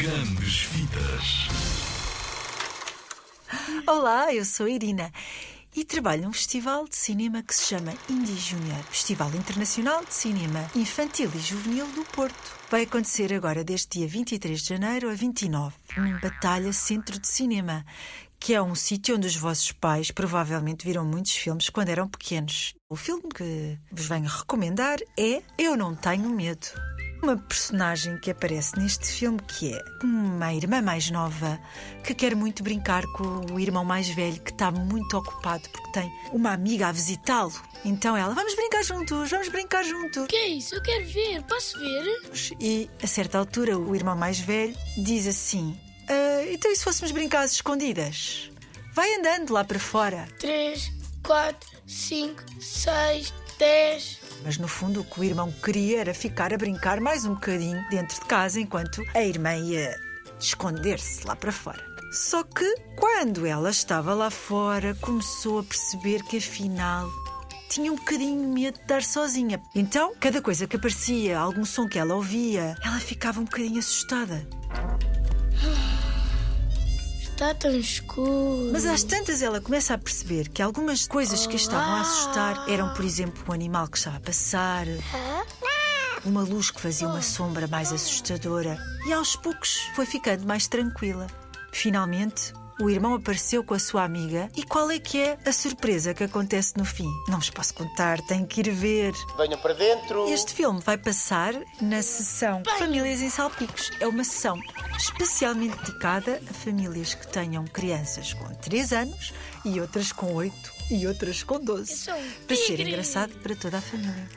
Grandes Vidas. Olá, eu sou Irina e trabalho num festival de cinema que se chama Indie Junior, Festival Internacional de Cinema Infantil e Juvenil do Porto. Vai acontecer agora desde dia 23 de janeiro a 29, num Batalha Centro de Cinema, que é um sítio onde os vossos pais provavelmente viram muitos filmes quando eram pequenos. O filme que vos venho recomendar é Eu Não Tenho Medo. Uma personagem que aparece neste filme que é uma irmã mais nova que quer muito brincar com o irmão mais velho que está muito ocupado porque tem uma amiga a visitá-lo. Então ela, vamos brincar juntos, vamos brincar juntos. Que é isso? Eu quero ver. Posso ver? E a certa altura o irmão mais velho diz assim: "Ah, então e se fôssemos brincar às escondidas? Vai andando lá para fora. 3, 4, 5, 6, 10. Mas no fundo o que o irmão queria era ficar a brincar mais um bocadinho dentro de casa enquanto a irmã ia esconder-se lá para fora. Só que quando ela estava lá fora, começou a perceber que afinal tinha um bocadinho medo de estar sozinha. Então, cada coisa que aparecia, algum som que ela ouvia, ela ficava um bocadinho assustada. Está tão escuro. Mas às tantas ela começa a perceber que algumas coisas que a estavam a assustar eram, por exemplo, um animal que estava a passar, uma luz que fazia uma sombra mais assustadora e aos poucos foi ficando mais tranquila. Finalmente, o irmão apareceu com a sua amiga e qual é que é a surpresa que acontece no fim? Não vos posso contar, tenho que ir ver. Venham para dentro. Este filme vai passar na sessão Famílias em Salpicos. É uma sessão especialmente dedicada a famílias que tenham crianças com 3 anos e outras com 8 e outras com 12. Eu sou um Para ser engraçado para toda a família.